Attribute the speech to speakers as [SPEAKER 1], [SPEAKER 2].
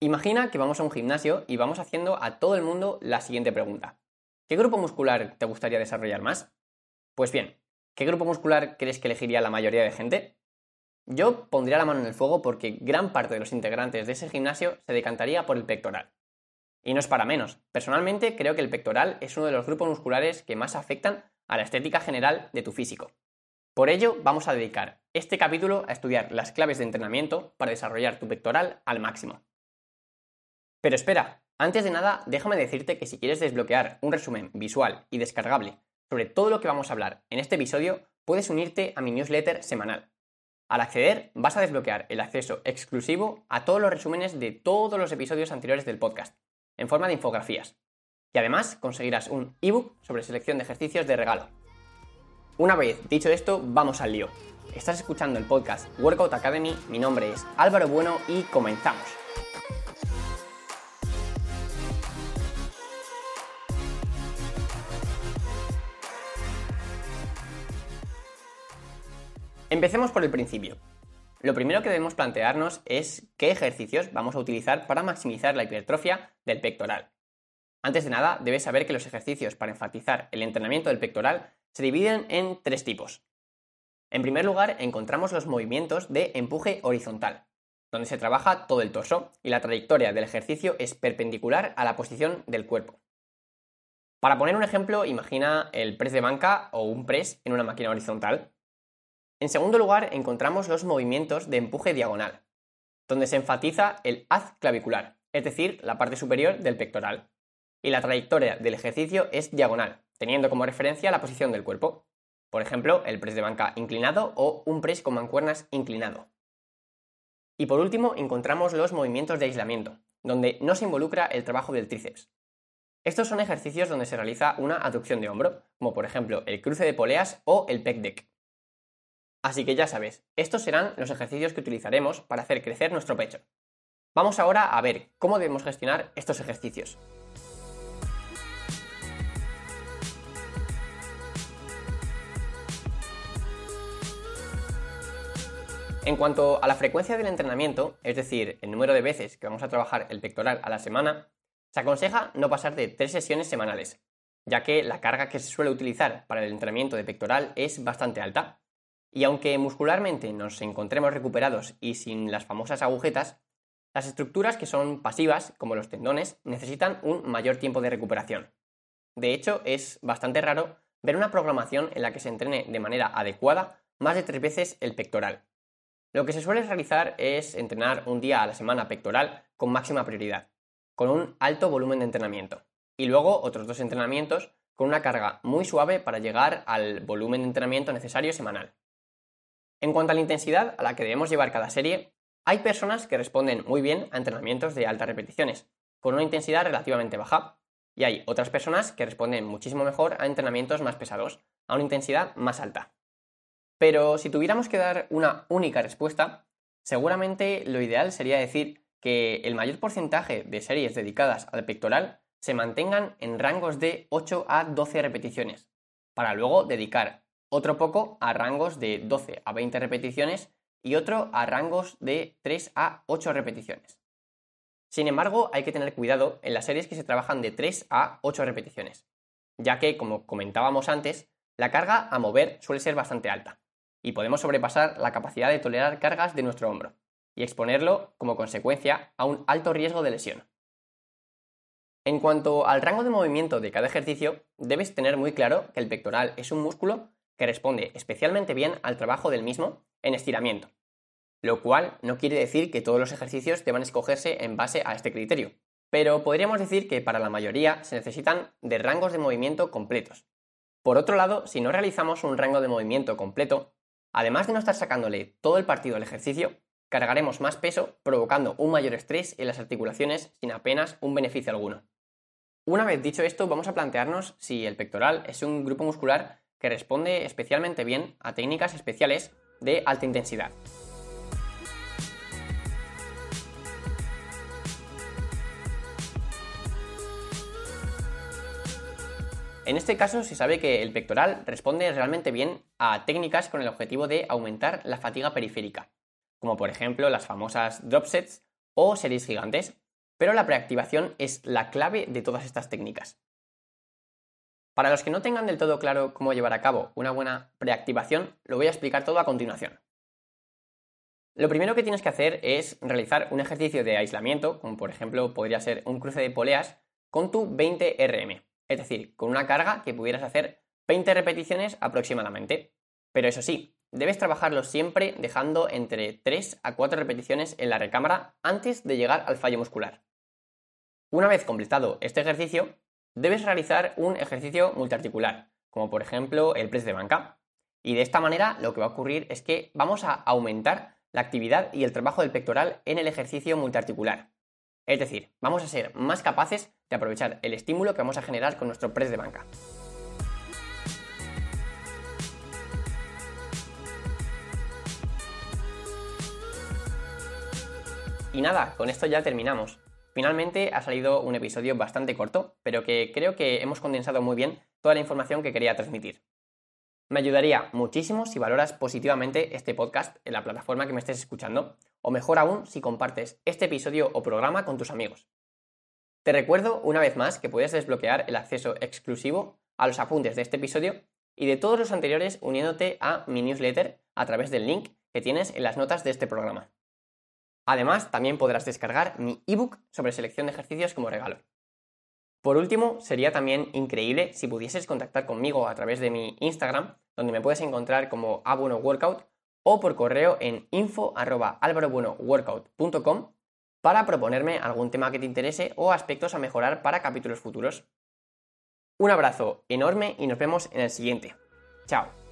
[SPEAKER 1] Imagina que vamos a un gimnasio y vamos haciendo a todo el mundo la siguiente pregunta. ¿Qué grupo muscular te gustaría desarrollar más? Pues bien, ¿qué grupo muscular crees que elegiría la mayoría de gente? Yo pondría la mano en el fuego porque gran parte de los integrantes de ese gimnasio se decantaría por el pectoral. Y no es para menos. Personalmente creo que el pectoral es uno de los grupos musculares que más afectan a la estética general de tu físico. Por ello, vamos a dedicar este capítulo a estudiar las claves de entrenamiento para desarrollar tu pectoral al máximo. Pero espera, antes de nada, déjame decirte que si quieres desbloquear un resumen visual y descargable sobre todo lo que vamos a hablar en este episodio, puedes unirte a mi newsletter semanal. Al acceder, vas a desbloquear el acceso exclusivo a todos los resúmenes de todos los episodios anteriores del podcast, en forma de infografías. Y además conseguirás un ebook sobre selección de ejercicios de regalo. Una vez dicho esto, vamos al lío. Estás escuchando el podcast Workout Academy, mi nombre es Álvaro Bueno y comenzamos. Empecemos por el principio. Lo primero que debemos plantearnos es qué ejercicios vamos a utilizar para maximizar la hipertrofia del pectoral. Antes de nada, debes saber que los ejercicios para enfatizar el entrenamiento del pectoral se dividen en tres tipos. En primer lugar, encontramos los movimientos de empuje horizontal, donde se trabaja todo el torso y la trayectoria del ejercicio es perpendicular a la posición del cuerpo. Para poner un ejemplo, imagina el press de banca o un press en una máquina horizontal. En segundo lugar, encontramos los movimientos de empuje diagonal, donde se enfatiza el haz clavicular, es decir, la parte superior del pectoral. Y la trayectoria del ejercicio es diagonal, teniendo como referencia la posición del cuerpo. Por ejemplo, el press de banca inclinado o un press con mancuernas inclinado. Y por último, encontramos los movimientos de aislamiento, donde no se involucra el trabajo del tríceps. Estos son ejercicios donde se realiza una aducción de hombro, como por ejemplo el cruce de poleas o el pec deck. Así que ya sabes, estos serán los ejercicios que utilizaremos para hacer crecer nuestro pecho. Vamos ahora a ver cómo debemos gestionar estos ejercicios. En cuanto a la frecuencia del entrenamiento, es decir, el número de veces que vamos a trabajar el pectoral a la semana, se aconseja no pasar de tres sesiones semanales, ya que la carga que se suele utilizar para el entrenamiento de pectoral es bastante alta, y aunque muscularmente nos encontremos recuperados y sin las famosas agujetas, las estructuras que son pasivas, como los tendones, necesitan un mayor tiempo de recuperación. De hecho, es bastante raro ver una programación en la que se entrene de manera adecuada más de tres veces el pectoral. Lo que se suele realizar es entrenar un día a la semana pectoral con máxima prioridad, con un alto volumen de entrenamiento, y luego otros dos entrenamientos con una carga muy suave para llegar al volumen de entrenamiento necesario semanal. En cuanto a la intensidad a la que debemos llevar cada serie, hay personas que responden muy bien a entrenamientos de altas repeticiones, con una intensidad relativamente baja, y hay otras personas que responden muchísimo mejor a entrenamientos más pesados, a una intensidad más alta. Pero si tuviéramos que dar una única respuesta, seguramente lo ideal sería decir que el mayor porcentaje de series dedicadas al pectoral se mantengan en rangos de 8 a 12 repeticiones, para luego dedicar otro poco a rangos de 12 a 20 repeticiones y otro a rangos de 3 a 8 repeticiones. Sin embargo, hay que tener cuidado en las series que se trabajan de 3 a 8 repeticiones, ya que, como comentábamos antes, la carga a mover suele ser bastante alta y podemos sobrepasar la capacidad de tolerar cargas de nuestro hombro y exponerlo, como consecuencia, a un alto riesgo de lesión. En cuanto al rango de movimiento de cada ejercicio, debes tener muy claro que el pectoral es un músculo que responde especialmente bien al trabajo del mismo en estiramiento, lo cual no quiere decir que todos los ejercicios deban escogerse en base a este criterio, pero podríamos decir que para la mayoría se necesitan de rangos de movimiento completos. Por otro lado, si no realizamos un rango de movimiento completo, además de no estar sacándole todo el partido al ejercicio, cargaremos más peso, provocando un mayor estrés en las articulaciones sin apenas un beneficio alguno. Una vez dicho esto, vamos a plantearnos si el pectoral es un grupo muscular que responde especialmente bien a técnicas especiales de alta intensidad. En este caso se sabe que el pectoral responde realmente bien a técnicas con el objetivo de aumentar la fatiga periférica, como por ejemplo las famosas drop sets o series gigantes, pero la preactivación es la clave de todas estas técnicas. Para los que no tengan del todo claro cómo llevar a cabo una buena preactivación, lo voy a explicar todo a continuación. Lo primero que tienes que hacer es realizar un ejercicio de aislamiento, como por ejemplo podría ser un cruce de poleas, con tu 20 RM, es decir, con una carga que pudieras hacer 20 repeticiones aproximadamente. Pero eso sí, debes trabajarlo siempre dejando entre 3 a 4 repeticiones en la recámara antes de llegar al fallo muscular. Una vez completado este ejercicio, debes realizar un ejercicio multiarticular, como por ejemplo el press de banca. Y de esta manera lo que va a ocurrir es que vamos a aumentar la actividad y el trabajo del pectoral en el ejercicio multiarticular. Es decir, vamos a ser más capaces de aprovechar el estímulo que vamos a generar con nuestro press de banca. Y nada, con esto ya terminamos. Finalmente ha salido un episodio bastante corto, pero que creo que hemos condensado muy bien toda la información que quería transmitir. Me ayudaría muchísimo si valoras positivamente este podcast en la plataforma que me estés escuchando, o mejor aún si compartes este episodio o programa con tus amigos. Te recuerdo una vez más que puedes desbloquear el acceso exclusivo a los apuntes de este episodio y de todos los anteriores uniéndote a mi newsletter a través del link que tienes en las notas de este programa. Además, también podrás descargar mi ebook sobre selección de ejercicios como regalo. Por último, sería también increíble si pudieses contactar conmigo a través de mi Instagram, donde me puedes encontrar como workout o por correo en info@alvarobuenoworkout.com para proponerme algún tema que te interese o aspectos a mejorar para capítulos futuros. Un abrazo enorme y nos vemos en el siguiente. Chao.